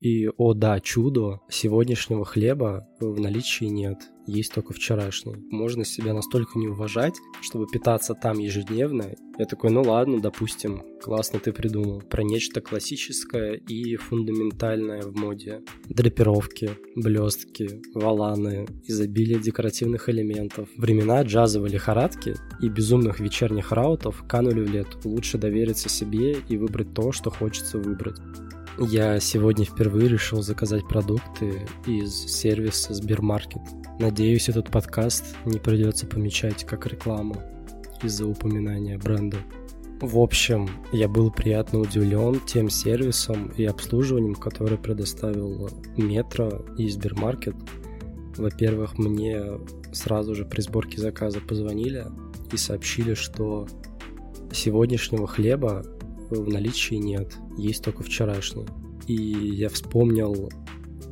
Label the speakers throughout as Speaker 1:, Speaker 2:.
Speaker 1: И, о да, чудо, сегодняшнего хлеба в наличии нет, есть только вчерашний. Можно себя настолько не уважать, чтобы питаться там ежедневно. Я такой, ну ладно, допустим, классно ты придумал. Про нечто классическое и фундаментальное в моде. Драпировки, блестки, валаны, изобилие декоративных элементов. Времена джазовой лихорадки и безумных вечерних раутов канули в лет. Лучше довериться себе и выбрать то, что хочется выбрать. Я сегодня впервые решил заказать продукты из сервиса Сбермаркет. Надеюсь, этот подкаст не придется помечать как рекламу из-за упоминания бренда. В общем, я был приятно удивлен тем сервисом и обслуживанием, который предоставил Метро и Сбермаркет. Во-первых, мне сразу же при сборке заказа позвонили и сообщили, что сегодняшнего хлеба в наличии нет, есть только вчерашний. И я вспомнил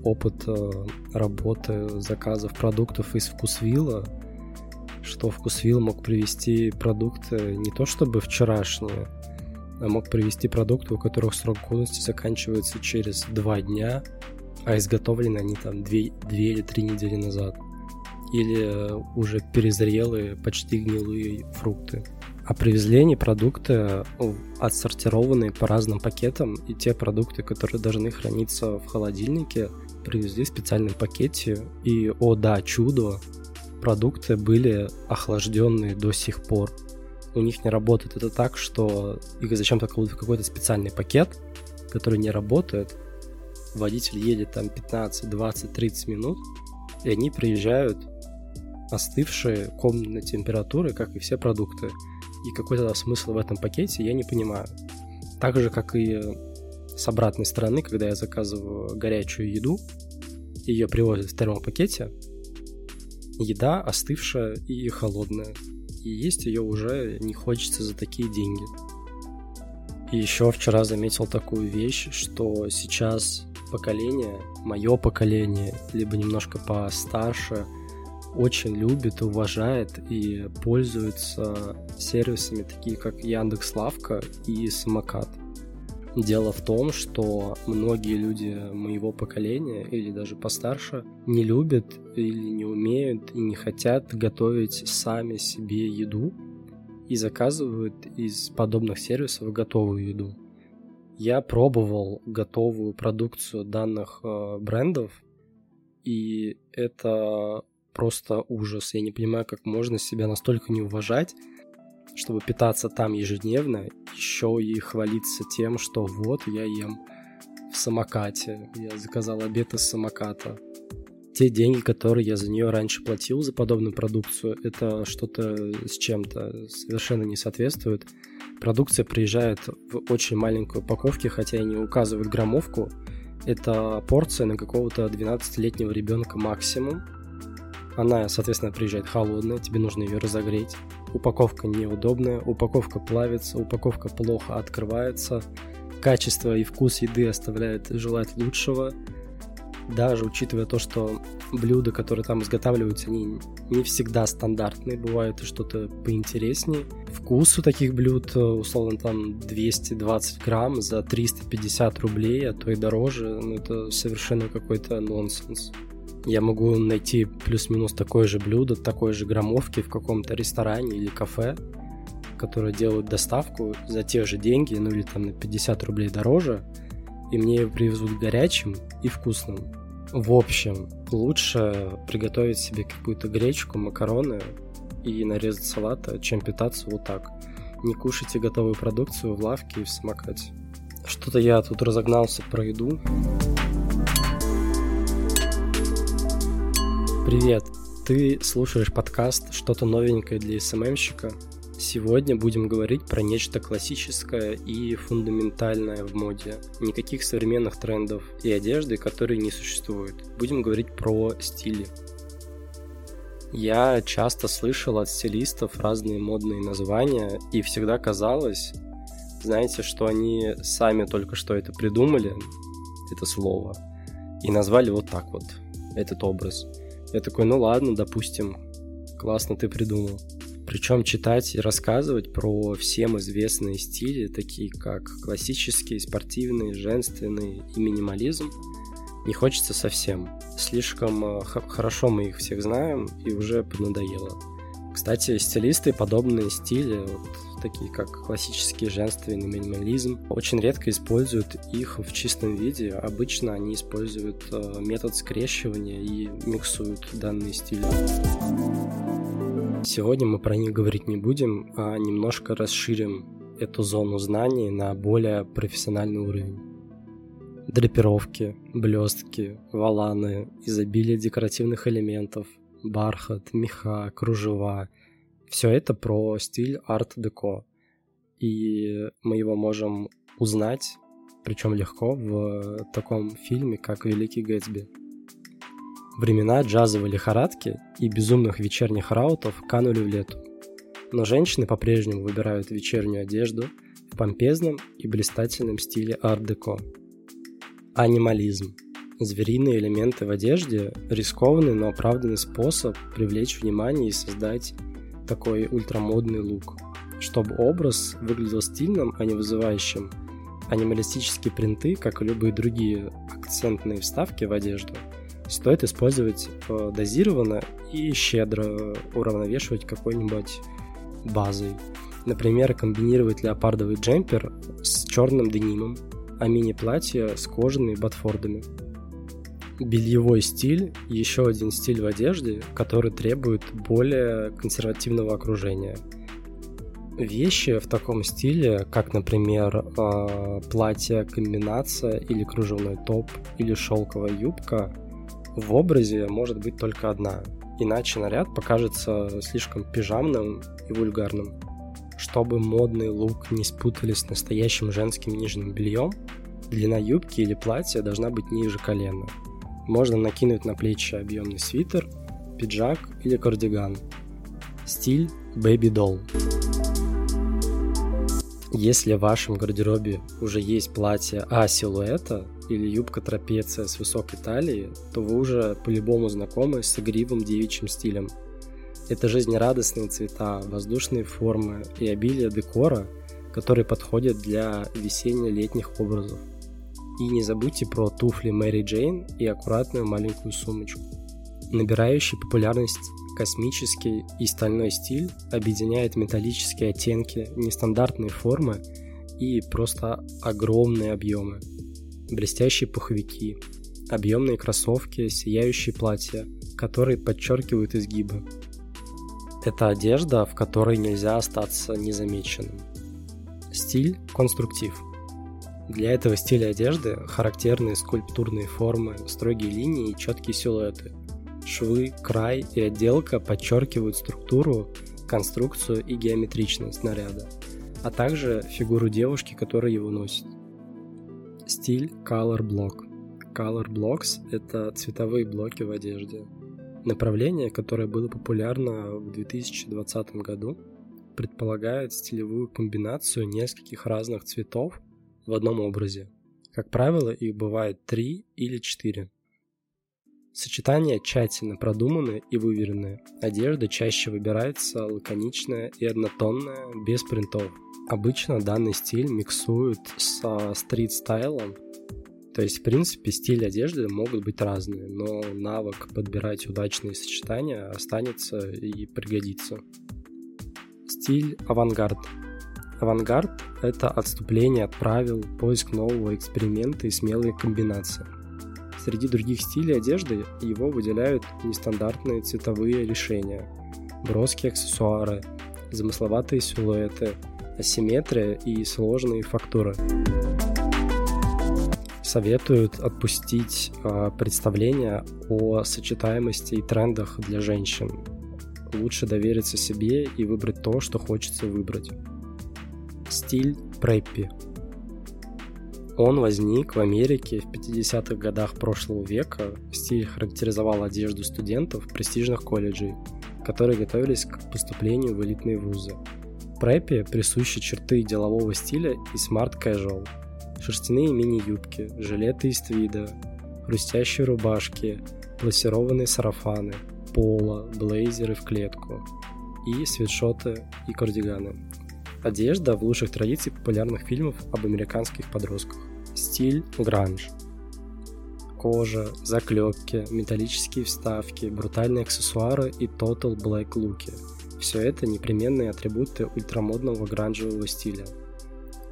Speaker 1: опыт э, работы заказов продуктов из Вкусвилла, что Вкусвилл мог привести продукты не то чтобы вчерашние, а мог привести продукты, у которых срок годности заканчивается через два дня, а изготовлены они там две, две или три недели назад. Или уже перезрелые, почти гнилые фрукты. А привезли они продукты э, отсортированные по разным пакетам, и те продукты, которые должны храниться в холодильнике, привезли в специальном пакете. И, о да, чудо, продукты были охлажденные до сих пор. У них не работает это так, что их зачем-то кладут в какой-то специальный пакет, который не работает. Водитель едет там 15, 20, 30 минут, и они приезжают остывшие комнатной температуры, как и все продукты и какой то смысл в этом пакете, я не понимаю. Так же, как и с обратной стороны, когда я заказываю горячую еду, ее привозят в втором пакете, еда остывшая и холодная. И есть ее уже не хочется за такие деньги. И еще вчера заметил такую вещь, что сейчас поколение, мое поколение, либо немножко постарше – очень любит, уважает и пользуется сервисами, такие как Яндекс Лавка и Самокат. Дело в том, что многие люди моего поколения или даже постарше не любят или не умеют и не хотят готовить сами себе еду и заказывают из подобных сервисов готовую еду. Я пробовал готовую продукцию данных э, брендов, и это просто ужас. Я не понимаю, как можно себя настолько не уважать, чтобы питаться там ежедневно, еще и хвалиться тем, что вот я ем в самокате, я заказал обед из самоката. Те деньги, которые я за нее раньше платил за подобную продукцию, это что-то с чем-то совершенно не соответствует. Продукция приезжает в очень маленькой упаковке, хотя и не указывают граммовку. Это порция на какого-то 12-летнего ребенка максимум. Она, соответственно, приезжает холодная, тебе нужно ее разогреть. Упаковка неудобная, упаковка плавится, упаковка плохо открывается. Качество и вкус еды оставляет желать лучшего. Даже учитывая то, что блюда, которые там изготавливаются, они не всегда стандартные, бывает что-то поинтереснее. Вкус у таких блюд, условно, там 220 грамм за 350 рублей, а то и дороже, ну это совершенно какой-то нонсенс я могу найти плюс-минус такое же блюдо, такой же граммовки в каком-то ресторане или кафе, которые делают доставку за те же деньги, ну или там на 50 рублей дороже, и мне его привезут горячим и вкусным. В общем, лучше приготовить себе какую-то гречку, макароны и нарезать салата, чем питаться вот так. Не кушайте готовую продукцию в лавке и в самокате. Что-то я тут разогнался про еду. Привет! Ты слушаешь подкаст «Что-то новенькое для СММщика». Сегодня будем говорить про нечто классическое и фундаментальное в моде. Никаких современных трендов и одежды, которые не существуют. Будем говорить про стили. Я часто слышал от стилистов разные модные названия, и всегда казалось, знаете, что они сами только что это придумали, это слово, и назвали вот так вот этот образ – я такой, ну ладно, допустим, классно ты придумал. Причем читать и рассказывать про всем известные стили, такие как классический, спортивный, женственный и минимализм, Не хочется совсем. Слишком э, хорошо мы их всех знаем и уже поднадоело. Кстати, стилисты подобные стили, вот, такие как классический женственный минимализм, очень редко используют их в чистом виде. Обычно они используют э, метод скрещивания и миксуют данные стили. Сегодня мы про них говорить не будем, а немножко расширим эту зону знаний на более профессиональный уровень. Драпировки, блестки, валаны, изобилие декоративных элементов, бархат, меха, кружева. Все это про стиль арт-деко. И мы его можем узнать, причем легко, в таком фильме, как «Великий Гэтсби». Времена джазовой лихорадки и безумных вечерних раутов канули в лету. Но женщины по-прежнему выбирают вечернюю одежду в помпезном и блистательном стиле арт-деко. Анимализм – Звериные элементы в одежде – рискованный, но оправданный способ привлечь внимание и создать такой ультрамодный лук. Чтобы образ выглядел стильным, а не вызывающим, анималистические принты, как и любые другие акцентные вставки в одежду, стоит использовать э, дозированно и щедро уравновешивать какой-нибудь базой. Например, комбинировать леопардовый джемпер с черным денимом, а мини-платье с кожаными ботфордами – бельевой стиль – еще один стиль в одежде, который требует более консервативного окружения. Вещи в таком стиле, как, например, а, платье-комбинация или кружевной топ или шелковая юбка, в образе может быть только одна, иначе наряд покажется слишком пижамным и вульгарным. Чтобы модный лук не спутали с настоящим женским нижним бельем, длина юбки или платья должна быть ниже колена – можно накинуть на плечи объемный свитер, пиджак или кардиган. Стиль Baby Doll. Если в вашем гардеробе уже есть платье А-силуэта или юбка трапеция с высокой талией, то вы уже по-любому знакомы с игривым девичьим стилем. Это жизнерадостные цвета, воздушные формы и обилие декора, которые подходят для весенне-летних образов. И не забудьте про туфли Мэри Джейн и аккуратную маленькую сумочку. Набирающий популярность космический и стальной стиль объединяет металлические оттенки, нестандартные формы и просто огромные объемы. Блестящие пуховики, объемные кроссовки, сияющие платья, которые подчеркивают изгибы. Это одежда, в которой нельзя остаться незамеченным. Стиль – конструктив – для этого стиля одежды характерны скульптурные формы, строгие линии и четкие силуэты. Швы, край и отделка подчеркивают структуру, конструкцию и геометричность снаряда, а также фигуру девушки, которая его носит. Стиль Color Block. Color Blocks – это цветовые блоки в одежде. Направление, которое было популярно в 2020 году, предполагает стилевую комбинацию нескольких разных цветов в одном образе. Как правило, их бывает три или четыре. Сочетания тщательно продуманы и выверены. Одежда чаще выбирается лаконичная и однотонная, без принтов. Обычно данный стиль миксуют со стрит-стайлом, то есть, в принципе, стиль одежды могут быть разные, но навык подбирать удачные сочетания останется и пригодится. Стиль авангард – Авангард — это отступление от правил, поиск нового эксперимента и смелые комбинации. Среди других стилей одежды его выделяют нестандартные цветовые решения, броские аксессуары, замысловатые силуэты, асимметрия и сложные фактуры. Советуют отпустить э, представление о сочетаемости и трендах для женщин. Лучше довериться себе и выбрать то, что хочется выбрать. Стиль преппи. Он возник в Америке в 50-х годах прошлого века. Стиль характеризовал одежду студентов престижных колледжей, которые готовились к поступлению в элитные вузы. Преппи присущи черты делового стиля и smart-casual. Шерстяные мини-юбки, жилеты из твида, хрустящие рубашки, плиссированные сарафаны, поло, блейзеры в клетку и свитшоты и кардиганы. Одежда в лучших традициях популярных фильмов об американских подростках. Стиль гранж. кожа, заклепки, металлические вставки, брутальные аксессуары и Total Black луки. Все это непременные атрибуты ультрамодного гранжевого стиля.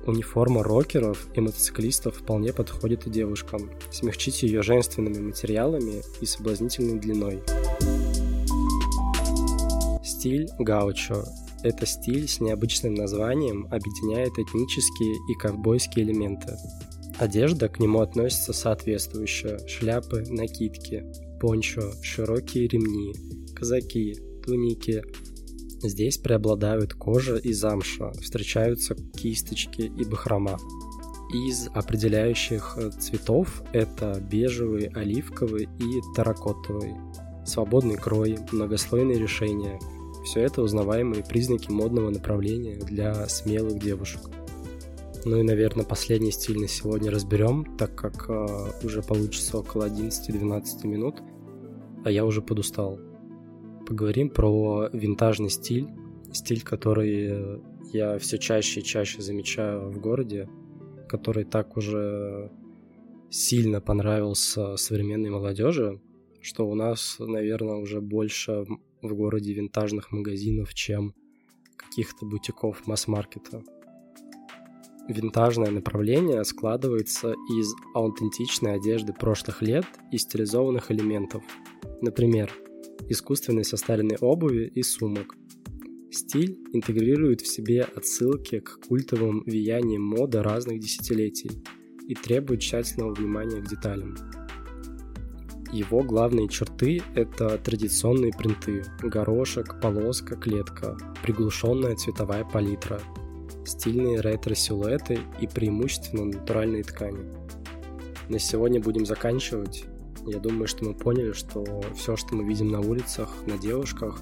Speaker 1: Униформа рокеров и мотоциклистов вполне подходит и девушкам. Смягчите ее женственными материалами и соблазнительной длиной. Стиль гаучо – это стиль с необычным названием, объединяет этнические и ковбойские элементы. Одежда к нему относится соответствующая – шляпы, накидки, пончо, широкие ремни, казаки, туники. Здесь преобладают кожа и замша, встречаются кисточки и бахрома. Из определяющих цветов это бежевый, оливковый и таракотовый. Свободный крой, многослойные решения – все это узнаваемые признаки модного направления для смелых девушек. Ну и, наверное, последний стиль на сегодня разберем, так как э, уже получится около 11-12 минут, а я уже подустал. Поговорим про винтажный стиль, стиль, который я все чаще и чаще замечаю в городе, который так уже сильно понравился современной молодежи, что у нас, наверное, уже больше в городе винтажных магазинов, чем каких-то бутиков масс-маркета. Винтажное направление складывается из аутентичной одежды прошлых лет и стилизованных элементов. Например, искусственной состаренной обуви и сумок. Стиль интегрирует в себе отсылки к культовым влияниям моды разных десятилетий и требует тщательного внимания к деталям. Его главные черты — это традиционные принты, горошек, полоска, клетка, приглушенная цветовая палитра, стильные ретро-силуэты и преимущественно натуральные ткани. На сегодня будем заканчивать. Я думаю, что мы поняли, что все, что мы видим на улицах, на девушках,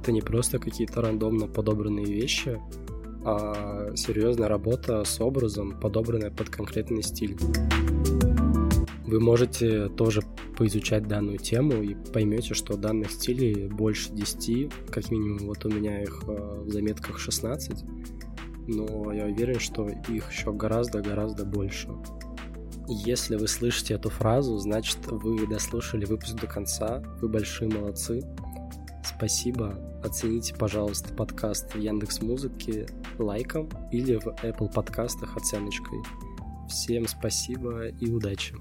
Speaker 1: это не просто какие-то рандомно подобранные вещи, а серьезная работа с образом, подобранная под конкретный стиль. Вы можете тоже поизучать данную тему и поймете, что данных стилей больше 10, как минимум вот у меня их э, в заметках 16, но я уверен, что их еще гораздо-гораздо больше. Если вы слышите эту фразу, значит вы дослушали выпуск до конца, вы большие молодцы. Спасибо. Оцените, пожалуйста, подкаст в Яндекс Музыке лайком или в Apple подкастах оценочкой. Всем спасибо и удачи.